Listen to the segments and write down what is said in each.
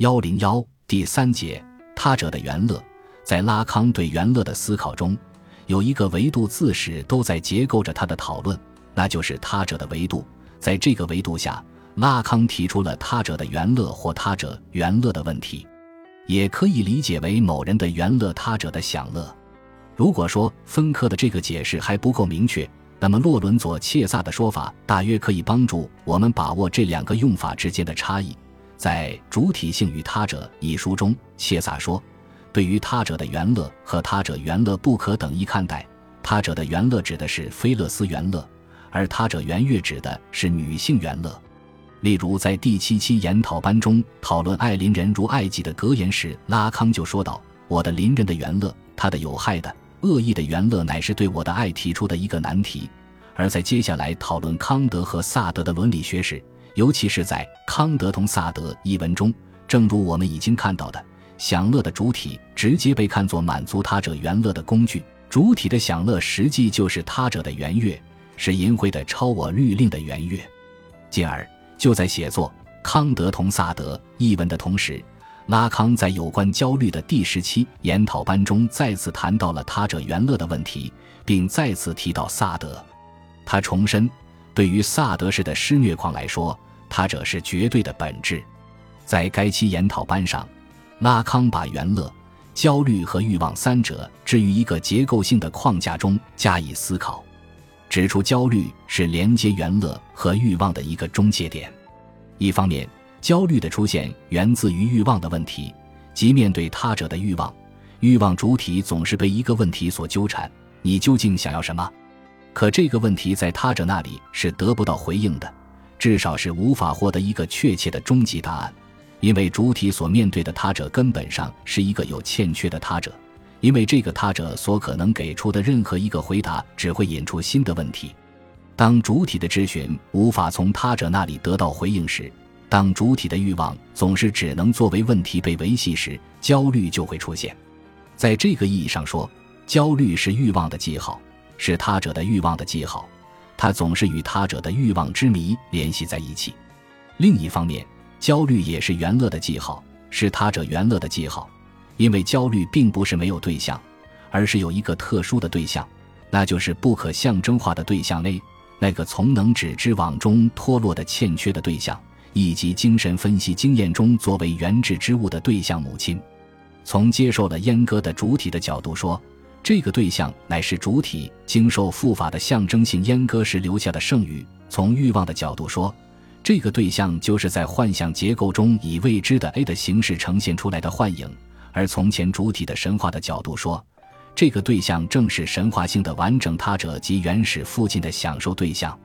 幺零幺第三节，他者的原乐，在拉康对原乐的思考中，有一个维度自始都在结构着他的讨论，那就是他者的维度。在这个维度下，拉康提出了他者的原乐或他者原乐的问题，也可以理解为某人的原乐、他者的享乐。如果说分科的这个解释还不够明确，那么洛伦佐切萨的说法大约可以帮助我们把握这两个用法之间的差异。在《主体性与他者》一书中，切萨说：“对于他者的原乐和他者原乐不可等一看待。他者的原乐指的是菲勒斯原乐，而他者原乐指的是女性原乐。例如，在第七期研讨班中讨论爱邻人如爱己的格言时，拉康就说道：‘我的邻人的原乐，他的有害的、恶意的原乐，乃是对我的爱提出的一个难题。’而在接下来讨论康德和萨德的伦理学时，尤其是在康德同萨德一文中，正如我们已经看到的，享乐的主体直接被看作满足他者原乐的工具。主体的享乐实际就是他者的原乐，是淫秽的超我律令的原乐。进而，就在写作康德同萨德一文的同时，拉康在有关焦虑的第十期研讨班中再次谈到了他者原乐的问题，并再次提到萨德。他重申。对于萨德式的施虐狂来说，他者是绝对的本质。在该期研讨班上，拉康把原乐、焦虑和欲望三者置于一个结构性的框架中加以思考，指出焦虑是连接原乐和欲望的一个中介点。一方面，焦虑的出现源自于欲望的问题，即面对他者的欲望，欲望主体总是被一个问题所纠缠：你究竟想要什么？可这个问题在他者那里是得不到回应的，至少是无法获得一个确切的终极答案，因为主体所面对的他者根本上是一个有欠缺的他者，因为这个他者所可能给出的任何一个回答只会引出新的问题。当主体的咨询无法从他者那里得到回应时，当主体的欲望总是只能作为问题被维系时，焦虑就会出现。在这个意义上说，焦虑是欲望的记号。是他者的欲望的记号，他总是与他者的欲望之谜联系在一起。另一方面，焦虑也是元乐的记号，是他者元乐的记号，因为焦虑并不是没有对象，而是有一个特殊的对象，那就是不可象征化的对象 A，那个从能指之网中脱落的欠缺的对象，以及精神分析经验中作为原质之物的对象母亲。从接受了阉割的主体的角度说。这个对象乃是主体经受复法的象征性阉割时留下的剩余。从欲望的角度说，这个对象就是在幻想结构中以未知的 A 的形式呈现出来的幻影。而从前主体的神话的角度说，这个对象正是神话性的完整他者及原始附近的享受对象。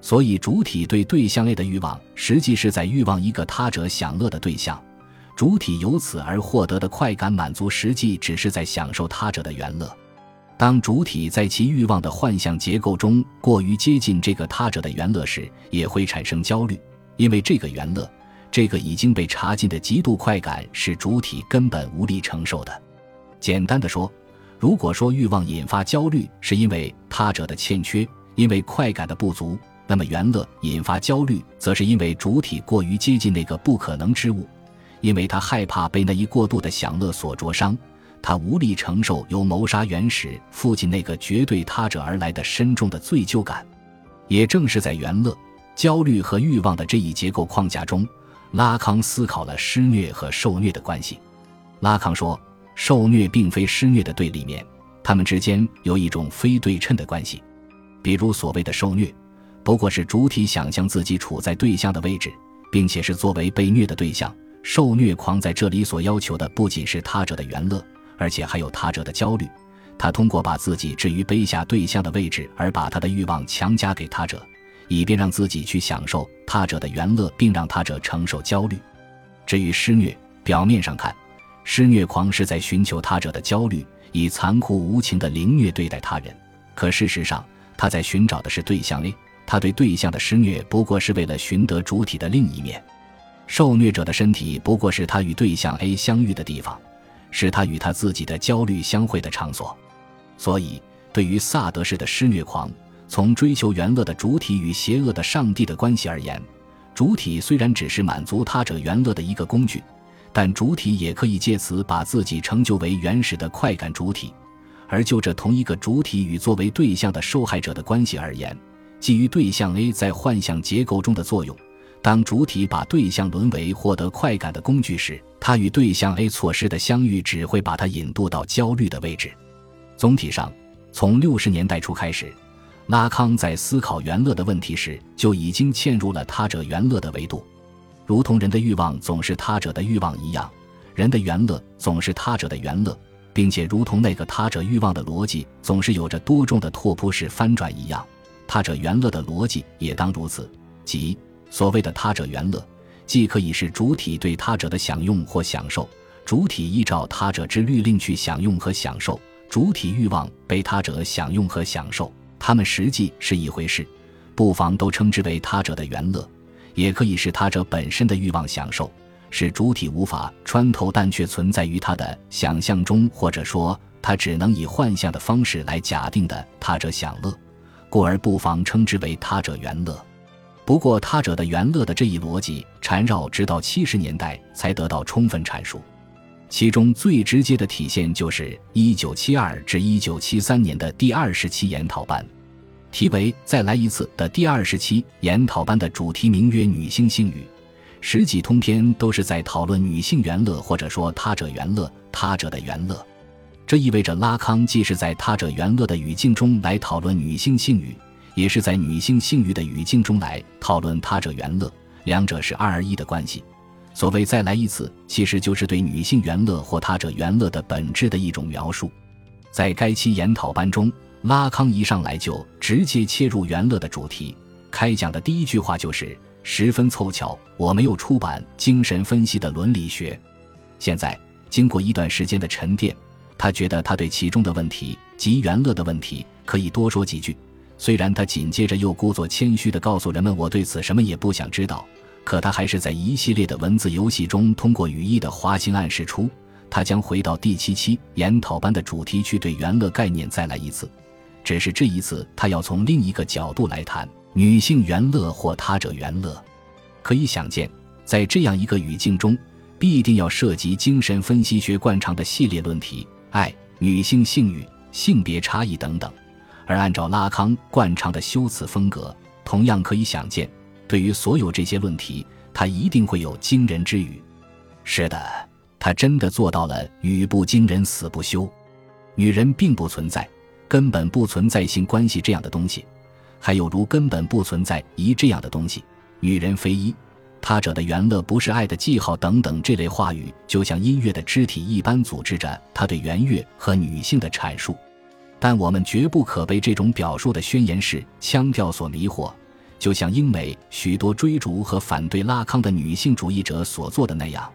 所以，主体对对象 A 的欲望，实际是在欲望一个他者享乐的对象。主体由此而获得的快感满足，实际只是在享受他者的原乐。当主体在其欲望的幻象结构中过于接近这个他者的原乐时，也会产生焦虑，因为这个原乐，这个已经被查禁的极度快感，是主体根本无力承受的。简单的说，如果说欲望引发焦虑是因为他者的欠缺，因为快感的不足，那么原乐引发焦虑，则是因为主体过于接近那个不可能之物。因为他害怕被那一过度的享乐所灼伤，他无力承受由谋杀原始父亲那个绝对他者而来的深重的罪疚感。也正是在元乐、焦虑和欲望的这一结构框架中，拉康思考了施虐和受虐的关系。拉康说，受虐并非施虐的对立面，他们之间有一种非对称的关系。比如所谓的受虐，不过是主体想象自己处在对象的位置，并且是作为被虐的对象。受虐狂在这里所要求的不仅是他者的原乐，而且还有他者的焦虑。他通过把自己置于卑下对象的位置，而把他的欲望强加给他者，以便让自己去享受他者的原乐，并让他者承受焦虑。至于施虐，表面上看，施虐狂是在寻求他者的焦虑，以残酷无情的凌虐对待他人。可事实上，他在寻找的是对象 A，他对对象的施虐不过是为了寻得主体的另一面。受虐者的身体不过是他与对象 A 相遇的地方，是他与他自己的焦虑相会的场所。所以，对于萨德式的施虐狂，从追求原乐的主体与邪恶的上帝的关系而言，主体虽然只是满足他者原乐的一个工具，但主体也可以借此把自己成就为原始的快感主体。而就这同一个主体与作为对象的受害者的关系而言，基于对象 A 在幻象结构中的作用，当主体把对象沦为获得快感的工具时，他与对象 A 错失的相遇只会把他引渡到焦虑的位置。总体上，从六十年代初开始，拉康在思考原乐的问题时就已经嵌入了他者原乐的维度，如同人的欲望总是他者的欲望一样，人的原乐总是他者的原乐。并且，如同那个他者欲望的逻辑总是有着多重的拓扑式翻转一样，他者原乐的逻辑也当如此。即所谓的他者原乐，既可以是主体对他者的享用或享受，主体依照他者之律令去享用和享受，主体欲望被他者享用和享受，它们实际是一回事，不妨都称之为他者的原乐，也可以是他者本身的欲望享受。是主体无法穿透，但却存在于他的想象中，或者说他只能以幻象的方式来假定的他者享乐，故而不妨称之为他者原乐。不过，他者的原乐的这一逻辑缠绕，直到七十年代才得到充分阐述。其中最直接的体现就是一九七二至一九七三年的第二十期研讨班，题为“再来一次”的第二十期研讨班的主题名曰“女性性欲”。十几通篇都是在讨论女性原乐，或者说他者原乐，他者的原乐。这意味着拉康既是在他者原乐的语境中来讨论女性性欲，也是在女性性欲的语境中来讨论他者原乐，两者是二而一的关系。所谓再来一次，其实就是对女性原乐或他者原乐的本质的一种描述。在该期研讨班中，拉康一上来就直接切入原乐的主题，开讲的第一句话就是。十分凑巧，我没有出版精神分析的伦理学。现在经过一段时间的沉淀，他觉得他对其中的问题及原乐的问题可以多说几句。虽然他紧接着又故作谦虚地告诉人们，我对此什么也不想知道，可他还是在一系列的文字游戏中，通过语义的滑行暗示出，他将回到第七期研讨班的主题去对元乐概念再来一次。只是这一次，他要从另一个角度来谈。女性原乐或他者原乐，可以想见，在这样一个语境中，必定要涉及精神分析学惯常的系列论题：爱、女性性欲、性别差异等等。而按照拉康惯常的修辞风格，同样可以想见，对于所有这些论题，他一定会有惊人之语。是的，他真的做到了语不惊人死不休。女人并不存在，根本不存在性关系这样的东西。还有如根本不存在一这样的东西，女人非一，他者的原乐不是爱的记号等等这类话语，就像音乐的肢体一般组织着他对原乐和女性的阐述。但我们绝不可被这种表述的宣言式腔调所迷惑，就像英美许多追逐和反对拉康的女性主义者所做的那样，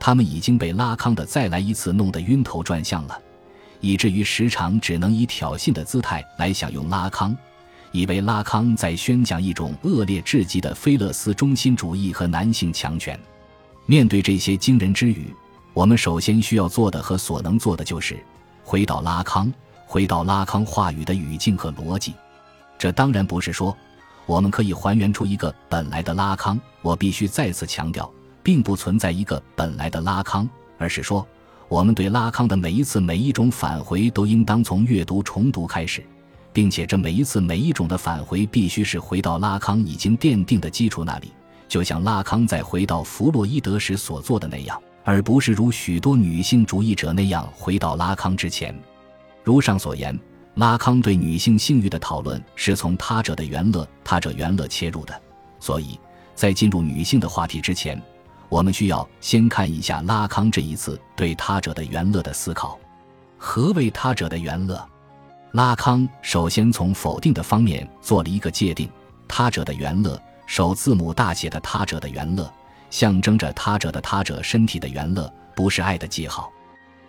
他们已经被拉康的再来一次弄得晕头转向了，以至于时常只能以挑衅的姿态来享用拉康。以为拉康在宣讲一种恶劣至极的菲勒斯中心主义和男性强权。面对这些惊人之语，我们首先需要做的和所能做的就是回到拉康，回到拉康话语的语境和逻辑。这当然不是说我们可以还原出一个本来的拉康。我必须再次强调，并不存在一个本来的拉康，而是说我们对拉康的每一次每一种返回都应当从阅读重读开始。并且这每一次每一种的返回必须是回到拉康已经奠定的基础那里，就像拉康在回到弗洛伊德时所做的那样，而不是如许多女性主义者那样回到拉康之前。如上所言，拉康对女性性欲的讨论是从他者的原乐、他者原乐切入的。所以在进入女性的话题之前，我们需要先看一下拉康这一次对他者的原乐的思考。何为他者的原乐？拉康首先从否定的方面做了一个界定：他者的原乐，首字母大写的他者的原乐，象征着他者的他者身体的原乐，不是爱的记号。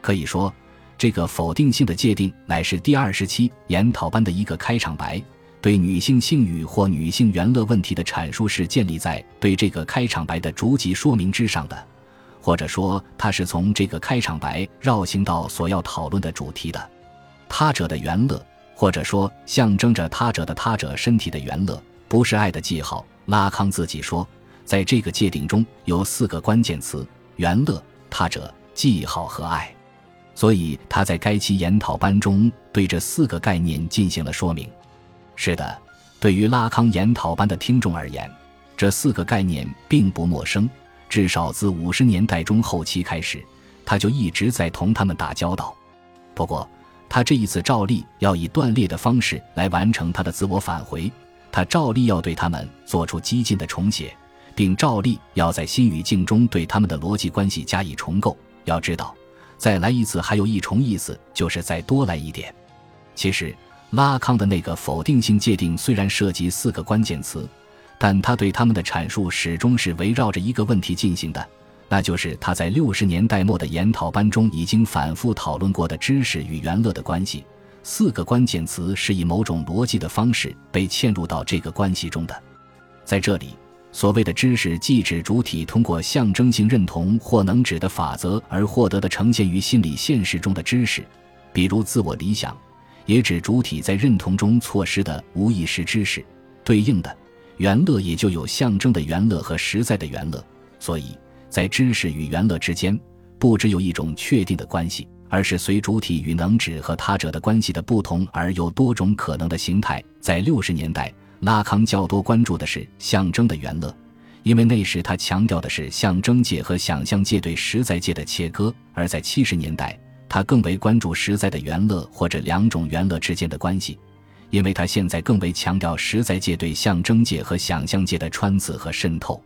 可以说，这个否定性的界定乃是第二十期研讨班的一个开场白。对女性性欲或女性原乐问题的阐述是建立在对这个开场白的逐级说明之上的，或者说，它是从这个开场白绕行到所要讨论的主题的。他者的原乐，或者说象征着他者的他者身体的原乐，不是爱的记号。拉康自己说，在这个界定中有四个关键词：原乐、他者记号和爱。所以他在该期研讨班中对这四个概念进行了说明。是的，对于拉康研讨班的听众而言，这四个概念并不陌生。至少自五十年代中后期开始，他就一直在同他们打交道。不过，他这一次照例要以断裂的方式来完成他的自我返回。他照例要对他们做出激进的重写，并照例要在新语境中对他们的逻辑关系加以重构。要知道。再来一次，还有一重意思，就是再多来一点。其实，拉康的那个否定性界定虽然涉及四个关键词，但他对他们的阐述始终是围绕着一个问题进行的，那就是他在六十年代末的研讨班中已经反复讨论过的知识与原乐的关系。四个关键词是以某种逻辑的方式被嵌入到这个关系中的，在这里。所谓的知识，既指主体通过象征性认同或能指的法则而获得的呈现于心理现实中的知识，比如自我理想；也指主体在认同中错失的无意识知识。对应的原乐也就有象征的原乐和实在的原乐。所以在知识与原乐之间，不只有一种确定的关系，而是随主体与能指和他者的关系的不同而有多种可能的形态。在六十年代。拉康较多关注的是象征的原乐，因为那时他强调的是象征界和想象界对实在界的切割；而在七十年代，他更为关注实在的原乐或者两种原乐之间的关系，因为他现在更为强调实在界对象征界和想象界的穿刺和渗透。